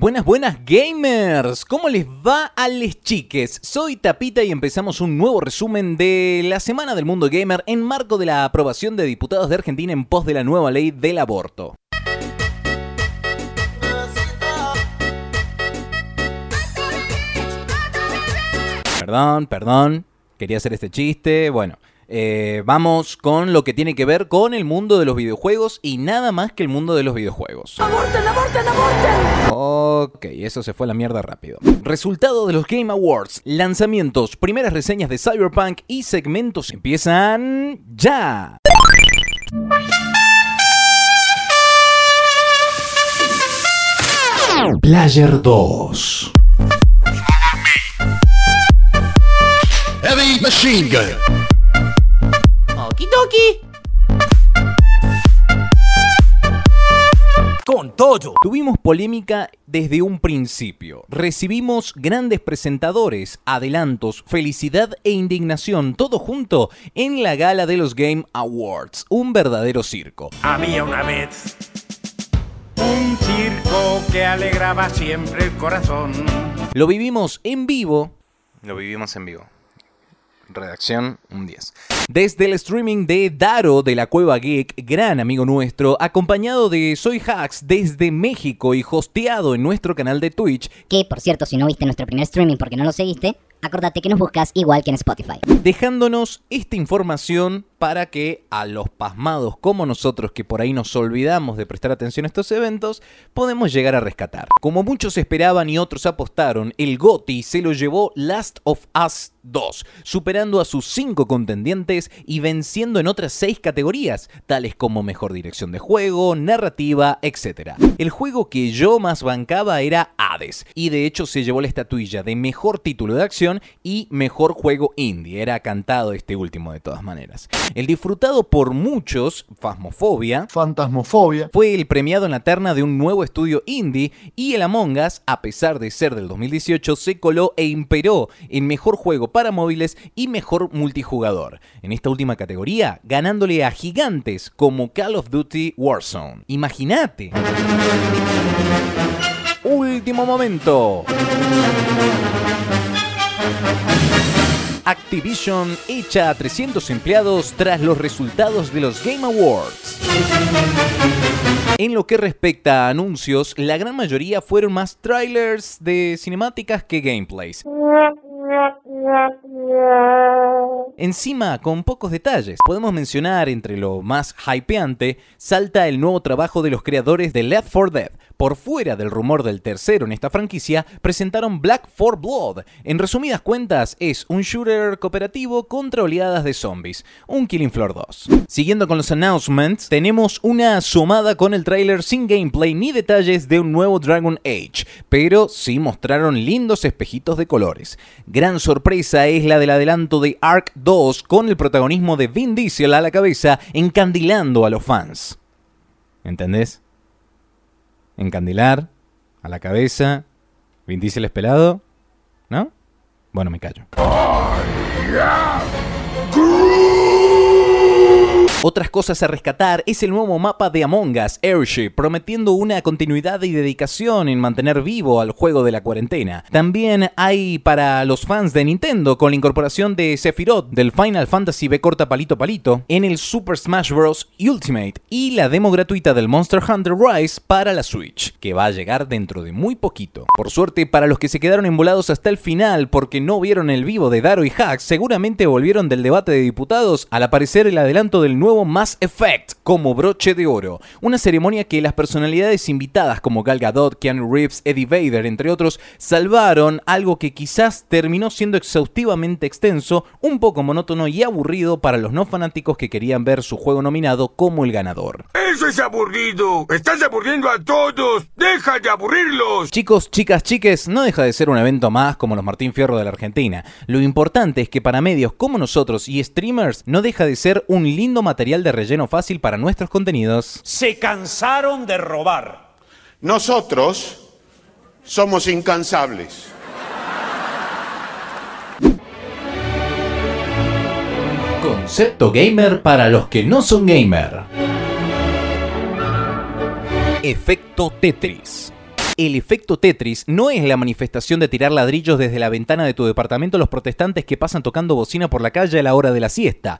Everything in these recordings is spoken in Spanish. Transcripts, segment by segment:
Buenas, buenas gamers. ¿Cómo les va a les chiques? Soy Tapita y empezamos un nuevo resumen de la Semana del Mundo Gamer en marco de la aprobación de diputados de Argentina en pos de la nueva ley del aborto. Perdón, perdón. Quería hacer este chiste. Bueno, eh, vamos con lo que tiene que ver con el mundo de los videojuegos y nada más que el mundo de los videojuegos. ¡Aborten, aborten, aborten! Ok, eso se fue a la mierda rápido. Resultado de los Game Awards, lanzamientos, primeras reseñas de Cyberpunk y segmentos empiezan ya. Player 2. Heavy machine gun. Okidoki. Con todo. Tuvimos polémica desde un principio. Recibimos grandes presentadores, adelantos, felicidad e indignación, todo junto en la gala de los Game Awards. Un verdadero circo. Había una vez un circo que alegraba siempre el corazón. Lo vivimos en vivo. Lo vivimos en vivo. Redacción, un 10. Desde el streaming de Daro de la Cueva Geek, gran amigo nuestro, acompañado de Soy Hacks desde México y hosteado en nuestro canal de Twitch, Que, por cierto, si no viste nuestro primer streaming porque no lo seguiste, acordate que nos buscas igual que en Spotify. dejándonos esta información para que a los pasmados como nosotros que por ahí nos olvidamos de prestar atención a estos eventos, podemos llegar a rescatar. Como muchos esperaban y otros apostaron, el GOTY se lo llevó Last of Us 2, superando a sus cinco contendientes y venciendo en otras seis categorías, tales como mejor dirección de juego, narrativa, etc. El juego que yo más bancaba era Hades, y de hecho se llevó la estatuilla de mejor título de acción y mejor juego indie. Era cantado este último de todas maneras. El disfrutado por muchos, Phasmophobia, Fantasmofobia. fue el premiado en la terna de un nuevo estudio indie y el Among Us, a pesar de ser del 2018, se coló e imperó en mejor juego para móviles y mejor multijugador. En esta última categoría, ganándole a gigantes como Call of Duty Warzone. Imagínate. Último momento. Activision echa a 300 empleados tras los resultados de los Game Awards. En lo que respecta a anuncios, la gran mayoría fueron más trailers de cinemáticas que gameplays. Encima, con pocos detalles, podemos mencionar entre lo más hypeante, salta el nuevo trabajo de los creadores de Left 4 Dead. Por fuera del rumor del tercero en esta franquicia, presentaron Black 4 Blood. En resumidas cuentas, es un shooter cooperativo contra oleadas de zombies, un Killing Floor 2. Siguiendo con los announcements, tenemos una asomada con el tráiler sin gameplay ni detalles de un nuevo Dragon Age, pero sí mostraron lindos espejitos de colores. Gran sorpresa es la del adelanto de Ark 2 con el protagonismo de Vin Diesel a la cabeza encandilando a los fans. ¿Entendés? Encandilar, a la cabeza, Vin Diesel es pelado, ¿no? Bueno, me callo. Otras cosas a rescatar es el nuevo mapa de Among Us, Airship, prometiendo una continuidad y dedicación en mantener vivo al juego de la cuarentena. También hay para los fans de Nintendo con la incorporación de Sephiroth del Final Fantasy B corta palito palito en el Super Smash Bros. Ultimate y la demo gratuita del Monster Hunter Rise para la Switch, que va a llegar dentro de muy poquito. Por suerte, para los que se quedaron embolados hasta el final porque no vieron el vivo de Daro y Hacks, seguramente volvieron del debate de diputados al aparecer el adelanto del nuevo Mass Effect como broche de oro. Una ceremonia que las personalidades invitadas como Gal Gadot, Keanu Reeves, Eddie Vader, entre otros, salvaron algo que quizás terminó siendo exhaustivamente extenso, un poco monótono y aburrido para los no fanáticos que querían ver su juego nominado como el ganador. ¡Eso es aburrido! ¡Estás aburriendo a todos! ¡Deja de aburrirlos! Chicos, chicas, chiques, no deja de ser un evento más como los Martín Fierro de la Argentina. Lo importante es que para medios como nosotros y streamers no deja de ser un lindo material de relleno fácil para nuestros contenidos. Se cansaron de robar. Nosotros somos incansables. Concepto gamer para los que no son gamer. Efecto Tetris. El efecto Tetris no es la manifestación de tirar ladrillos desde la ventana de tu departamento a los protestantes que pasan tocando bocina por la calle a la hora de la siesta.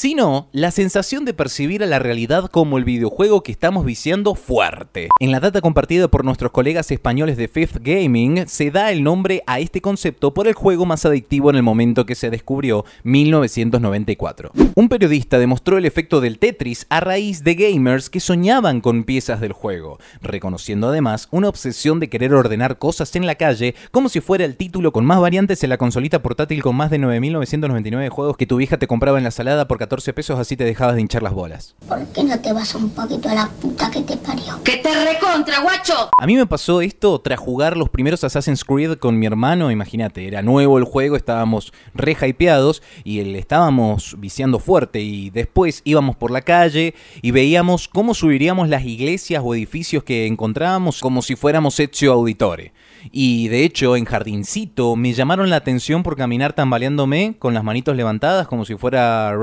Sino la sensación de percibir a la realidad como el videojuego que estamos viciando fuerte. En la data compartida por nuestros colegas españoles de Fifth Gaming, se da el nombre a este concepto por el juego más adictivo en el momento que se descubrió, 1994. Un periodista demostró el efecto del Tetris a raíz de gamers que soñaban con piezas del juego, reconociendo además una obsesión de querer ordenar cosas en la calle como si fuera el título con más variantes en la consolita portátil con más de 9.999 juegos que tu vieja te compraba en la salada por 14 pesos, así te dejabas de hinchar las bolas. ¿Por qué no te vas un poquito a la puta que te parió? ¡Que te recontra, guacho! A mí me pasó esto tras jugar los primeros Assassin's Creed con mi hermano, imagínate, era nuevo el juego, estábamos re hypeados y le estábamos viciando fuerte y después íbamos por la calle y veíamos cómo subiríamos las iglesias o edificios que encontrábamos como si fuéramos Ezio Auditore. Y de hecho, en Jardincito me llamaron la atención por caminar tambaleándome con las manitos levantadas como si fuera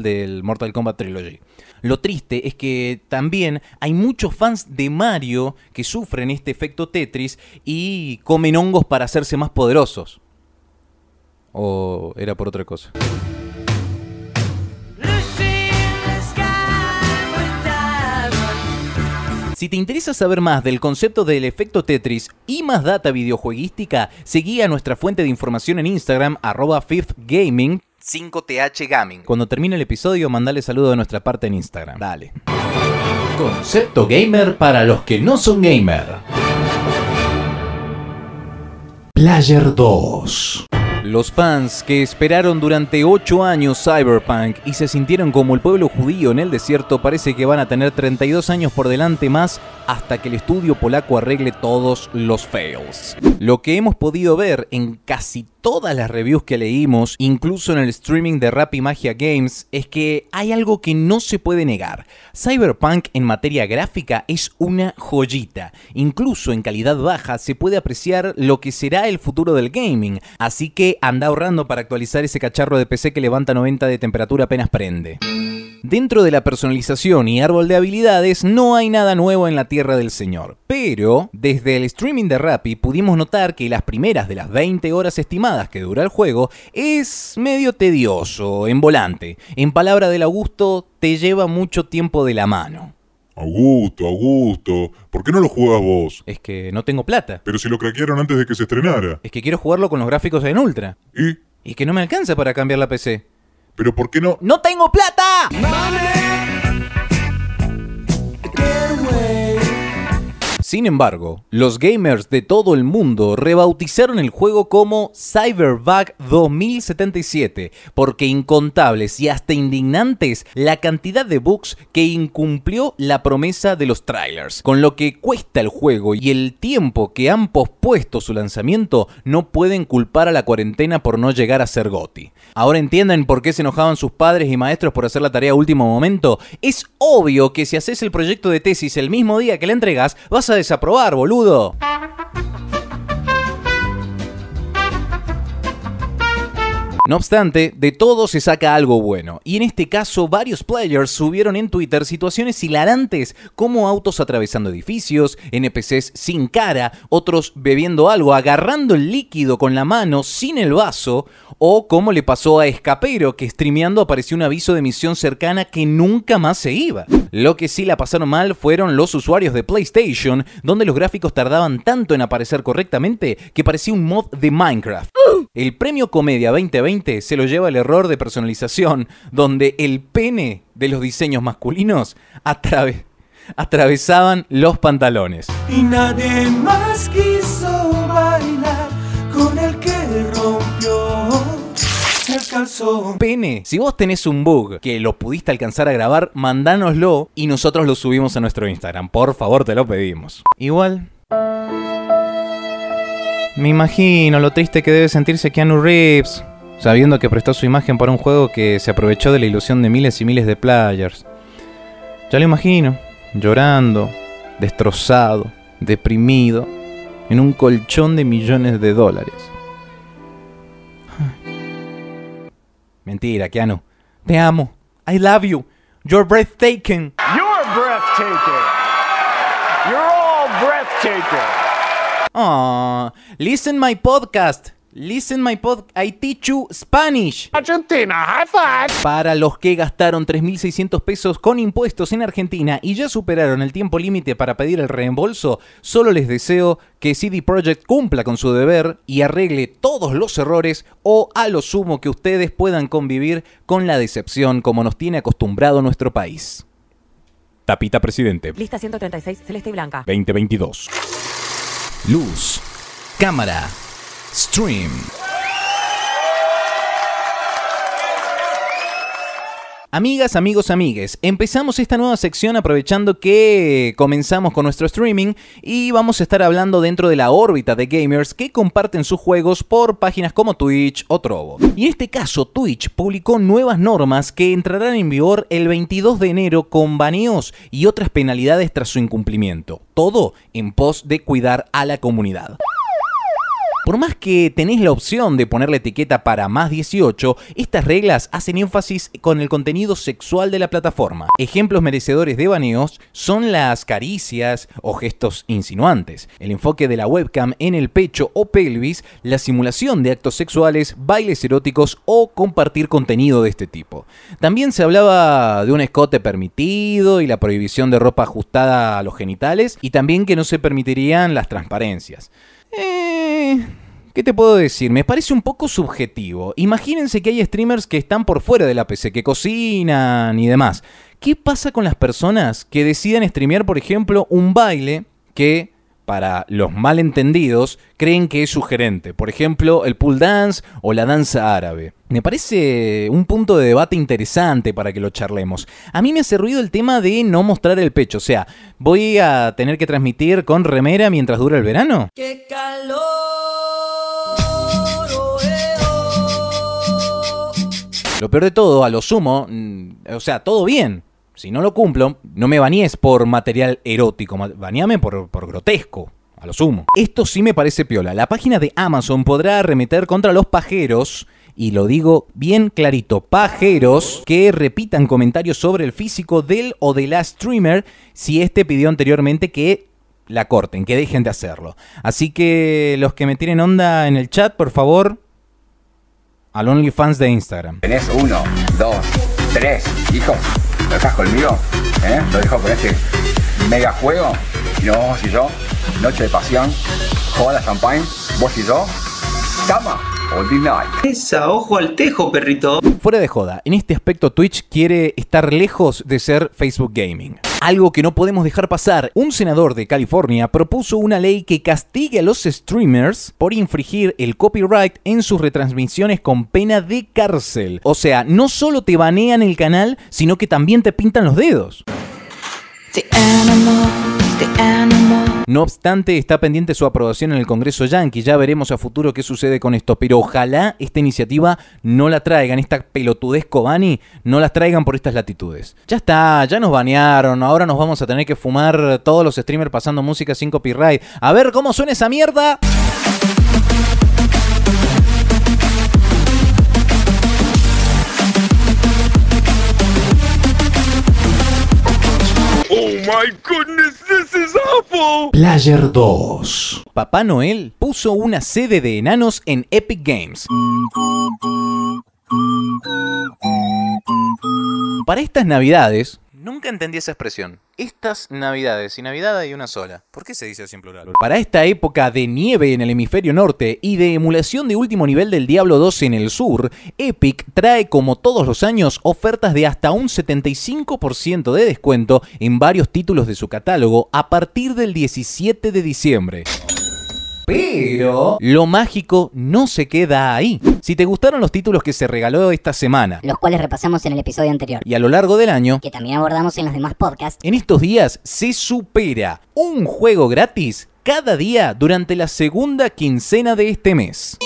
Del Mortal Kombat Trilogy. Lo triste es que también hay muchos fans de Mario que sufren este efecto Tetris y comen hongos para hacerse más poderosos. ¿O era por otra cosa? Si te interesa saber más del concepto del efecto Tetris y más data videojueguística, seguí a nuestra fuente de información en Instagram, arroba 5TH Gaming. Cuando termine el episodio, mandale saludo de nuestra parte en Instagram. Dale. Concepto gamer para los que no son gamer. Player 2. Los fans que esperaron durante 8 años Cyberpunk y se sintieron como el pueblo judío en el desierto parece que van a tener 32 años por delante más hasta que el estudio polaco arregle todos los fails. Lo que hemos podido ver en casi todas las reviews que leímos, incluso en el streaming de Rappi Magia Games, es que hay algo que no se puede negar. Cyberpunk en materia gráfica es una joyita. Incluso en calidad baja se puede apreciar lo que será el futuro del gaming. Así que anda ahorrando para actualizar ese cacharro de PC que levanta 90 de temperatura apenas prende. Dentro de la personalización y árbol de habilidades no hay nada nuevo en la Tierra del Señor, pero desde el streaming de Rappi pudimos notar que las primeras de las 20 horas estimadas que dura el juego es medio tedioso, en volante. En palabra del Augusto, te lleva mucho tiempo de la mano. Augusto, Augusto, ¿por qué no lo jugás vos? Es que no tengo plata. Pero si lo craquearon antes de que se estrenara. Es que quiero jugarlo con los gráficos en ultra. ¿Y? Y que no me alcanza para cambiar la PC. ¿Pero por qué no? ¡No tengo plata! Sin embargo, los gamers de todo el mundo rebautizaron el juego como Cyberbug 2077, porque incontables y hasta indignantes la cantidad de bugs que incumplió la promesa de los trailers, con lo que cuesta el juego y el tiempo que han pospuesto su lanzamiento no pueden culpar a la cuarentena por no llegar a ser GOTI. Ahora entienden por qué se enojaban sus padres y maestros por hacer la tarea a último momento. Es obvio que si haces el proyecto de tesis el mismo día que la entregas, vas a desaprobar, boludo. No obstante, de todo se saca algo bueno, y en este caso varios players subieron en Twitter situaciones hilarantes como autos atravesando edificios, NPCs sin cara, otros bebiendo algo, agarrando el líquido con la mano sin el vaso, o como le pasó a Escapero, que streameando apareció un aviso de misión cercana que nunca más se iba. Lo que sí la pasaron mal fueron los usuarios de PlayStation, donde los gráficos tardaban tanto en aparecer correctamente que parecía un mod de Minecraft. El premio Comedia 2020 se lo lleva el error de personalización, donde el pene de los diseños masculinos atrave- atravesaban los pantalones. Y nadie más quiso bailar con el que rompió el calzón. Pene, si vos tenés un bug que lo pudiste alcanzar a grabar, mandánoslo y nosotros lo subimos a nuestro Instagram. Por favor, te lo pedimos. Igual. Me imagino lo triste que debe sentirse Keanu Reeves, sabiendo que prestó su imagen para un juego que se aprovechó de la ilusión de miles y miles de players. Ya lo imagino, llorando, destrozado, deprimido, en un colchón de millones de dólares. Mentira, Keanu. Te amo. I love you. You're breathtaking. You're breathtaking. You're all breathtaking. Aw, listen my podcast. Listen my podcast. I teach you Spanish. Argentina, high five. Para los que gastaron 3.600 pesos con impuestos en Argentina y ya superaron el tiempo límite para pedir el reembolso, solo les deseo que CD Projekt cumpla con su deber y arregle todos los errores o a lo sumo que ustedes puedan convivir con la decepción como nos tiene acostumbrado nuestro país. Tapita Presidente Lista 136, celeste y blanca. 2022. Luz, cámara, stream. Amigas, amigos, amigues, empezamos esta nueva sección aprovechando que comenzamos con nuestro streaming y vamos a estar hablando dentro de la órbita de gamers que comparten sus juegos por páginas como Twitch o Trovo. Y en este caso, Twitch publicó nuevas normas que entrarán en vigor el 22 de enero con baneos y otras penalidades tras su incumplimiento. Todo en pos de cuidar a la comunidad. Por más que tenés la opción de poner la etiqueta para más 18, estas reglas hacen énfasis con el contenido sexual de la plataforma. Ejemplos merecedores de baneos son las caricias o gestos insinuantes, el enfoque de la webcam en el pecho o pelvis, la simulación de actos sexuales, bailes eróticos o compartir contenido de este tipo. También se hablaba de un escote permitido y la prohibición de ropa ajustada a los genitales y también que no se permitirían las transparencias. Eh, ¿Qué te puedo decir? Me parece un poco subjetivo. Imagínense que hay streamers que están por fuera de la PC, que cocinan y demás. ¿Qué pasa con las personas que deciden streamear, por ejemplo, un baile que, para los malentendidos, creen que es sugerente? Por ejemplo, el pool dance o la danza árabe. Me parece un punto de debate interesante para que lo charlemos. A mí me hace ruido el tema de no mostrar el pecho. O sea, ¿voy a tener que transmitir con remera mientras dura el verano? ¡Qué calor! Lo peor de todo, a lo sumo, mm, o sea, todo bien. Si no lo cumplo, no me bañes por material erótico, bañame por, por grotesco. A lo sumo. Esto sí me parece piola. La página de Amazon podrá arremeter contra los pajeros, y lo digo bien clarito, pajeros que repitan comentarios sobre el físico del o de la streamer si éste pidió anteriormente que la corten, que dejen de hacerlo. Así que los que me tienen onda en el chat, por favor, al OnlyFans de Instagram. Tenés uno, dos, tres hijos. ¿Lo dejas conmigo? ¿Eh? ¿Lo dejo con este mega juego? Y nos vamos y yo, noche de pasión, joda champagne, vos y yo, cama. Esa, ojo al tejo, perrito. Fuera de joda, en este aspecto Twitch quiere estar lejos de ser Facebook Gaming. Algo que no podemos dejar pasar. Un senador de California propuso una ley que castigue a los streamers por infringir el copyright en sus retransmisiones con pena de cárcel. O sea, no solo te banean el canal, sino que también te pintan los dedos. No obstante, está pendiente su aprobación en el Congreso Yankee. Ya veremos a futuro qué sucede con esto. Pero ojalá esta iniciativa no la traigan, esta pelotudez Kobani, no las traigan por estas latitudes. Ya está, ya nos banearon. Ahora nos vamos a tener que fumar todos los streamers pasando música sin copyright. A ver cómo suena esa mierda. Oh my goodness, this is awful! Player 2. Papá Noel puso una sede de enanos en Epic Games. Para estas navidades, nunca entendí esa expresión. Estas navidades, y Navidad hay una sola. ¿Por qué se dice así en plural? Para esta época de nieve en el hemisferio norte y de emulación de último nivel del Diablo 2 en el sur, Epic trae como todos los años ofertas de hasta un 75% de descuento en varios títulos de su catálogo a partir del 17 de diciembre. Pero lo mágico no se queda ahí. Si te gustaron los títulos que se regaló esta semana Los cuales repasamos en el episodio anterior. y a lo largo del año, Que también abordamos en los demás podcasts. en estos días se supera un juego gratis cada día durante la segunda quincena de este mes.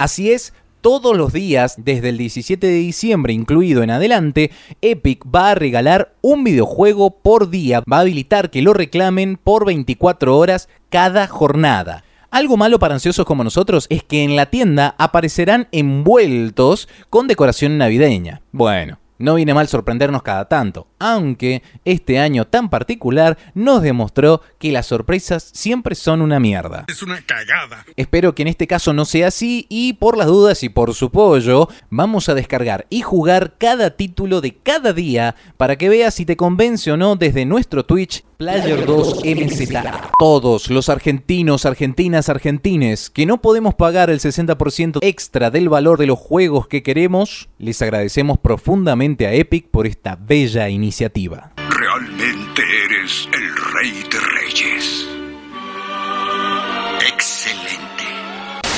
Así es, todos los días, desde el 17 de diciembre incluido en adelante, Epic va a regalar un videojuego por día, va a habilitar que lo reclamen por 24 horas cada jornada. Algo malo para ansiosos como nosotros es que en la tienda aparecerán envueltos con decoración navideña. Bueno, no viene mal sorprendernos cada tanto, aunque este año tan particular nos demostró que las sorpresas siempre son una mierda. Es una cagada. Espero que en este caso no sea así y por las dudas y por su pollo, vamos a descargar y jugar cada título de cada día para que veas si te convence o no desde nuestro Twitch Player 2 MZA. Todos los argentinos, argentinas, argentines que no podemos pagar el 60% extra del valor de los juegos que queremos, les agradecemos profundamente a Epic por esta bella iniciativa. Realmente eres el rey de reyes.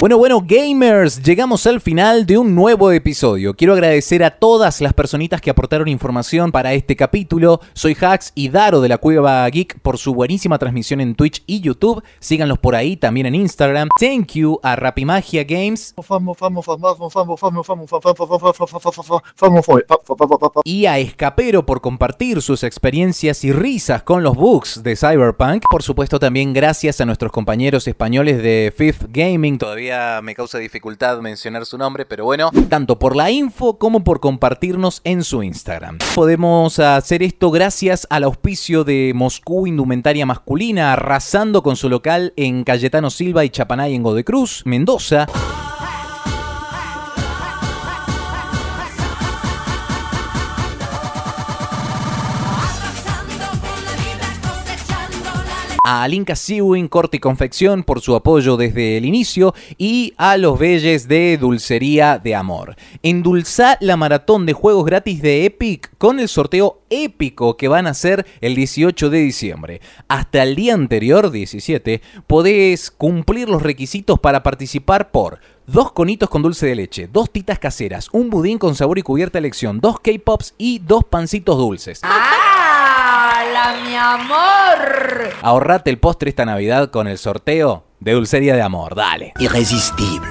Bueno, bueno, gamers, llegamos al final de un nuevo episodio. Quiero agradecer a todas las personitas que aportaron información para este capítulo. Soy Hax y Daro de la Cueva Geek por su buenísima transmisión en Twitch y YouTube. Síganlos por ahí también en Instagram. Thank you a Rapimagia Games y a Escapero por compartir sus experiencias y risas con los bugs de Cyberpunk. Por supuesto, también gracias a nuestros compañeros españoles de Fifth Gaming. Todavía me causa dificultad mencionar su nombre, pero bueno, tanto por la info como por compartirnos en su Instagram. Podemos hacer esto gracias al auspicio de Moscú Indumentaria Masculina, arrasando con su local en Cayetano Silva y Chapanay en Godecruz, Mendoza. A Alinka Sewing Corte y Confección por su apoyo desde el inicio y a los Belles de Dulcería de Amor. Endulza la maratón de juegos gratis de Epic con el sorteo épico que van a hacer el 18 de diciembre. Hasta el día anterior, 17, podés cumplir los requisitos para participar por dos conitos con dulce de leche, dos titas caseras, un budín con sabor y cubierta elección, dos K-Pops y dos pancitos dulces. ¡Hala, mi amor! Ahorrate el postre esta Navidad con el sorteo de Dulcería de Amor, dale. Irresistible.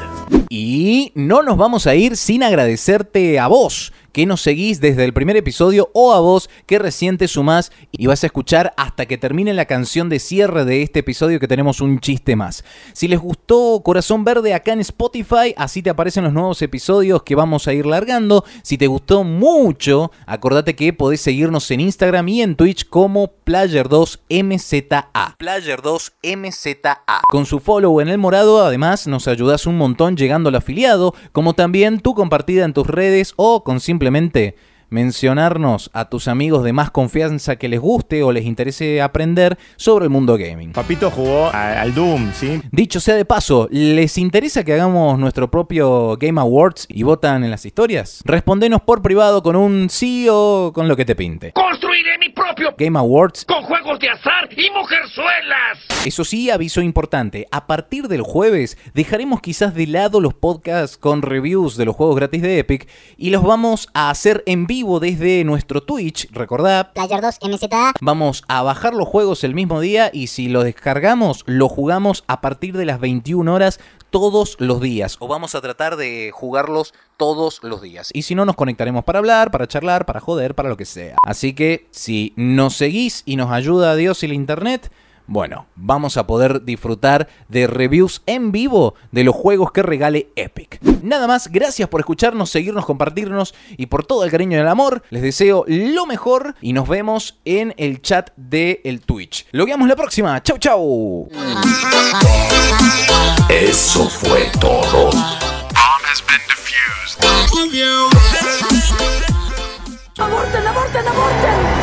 Y no nos vamos a ir sin agradecerte a vos que nos seguís desde el primer episodio o a vos que recién te sumás y vas a escuchar hasta que termine la canción de cierre de este episodio que tenemos un chiste más. Si les gustó Corazón Verde acá en Spotify, así te aparecen los nuevos episodios que vamos a ir largando. Si te gustó mucho, acordate que podés seguirnos en Instagram y en Twitch como Player2MZA. Player2MZA. Con su follow en el morado, además nos ayudas un montón llegando al afiliado, como también tu compartida en tus redes o con simplemente mencionarnos a tus amigos de más confianza que les guste o les interese aprender sobre el mundo gaming. Papito jugó al Doom, ¿sí? Dicho sea de paso, ¿les interesa que hagamos nuestro propio Game Awards y votan en las historias? Respondenos por privado con un sí o con lo que te pinte. Construiré mi propio Game Awards con juegos de azar y mujerzuelas. Eso sí, aviso importante, a partir del jueves dejaremos quizás de lado los podcasts con reviews de los juegos gratis de Epic y los vamos a hacer en vivo desde nuestro Twitch, recordad. Player 2 MZA. Vamos a bajar los juegos el mismo día y si los descargamos, lo jugamos a partir de las 21 horas todos los días. O vamos a tratar de jugarlos todos los días. Y si no, nos conectaremos para hablar, para charlar, para joder, para lo que sea. Así que si nos seguís y nos ayuda Dios y la internet, bueno, vamos a poder disfrutar de reviews en vivo de los juegos que regale Epic. Nada más, gracias por escucharnos, seguirnos, compartirnos y por todo el cariño y el amor. Les deseo lo mejor y nos vemos en el chat de el Twitch. Lo veamos la próxima. Chau, chau. Eso fue todo. ¡Aborten, aborten, aborten!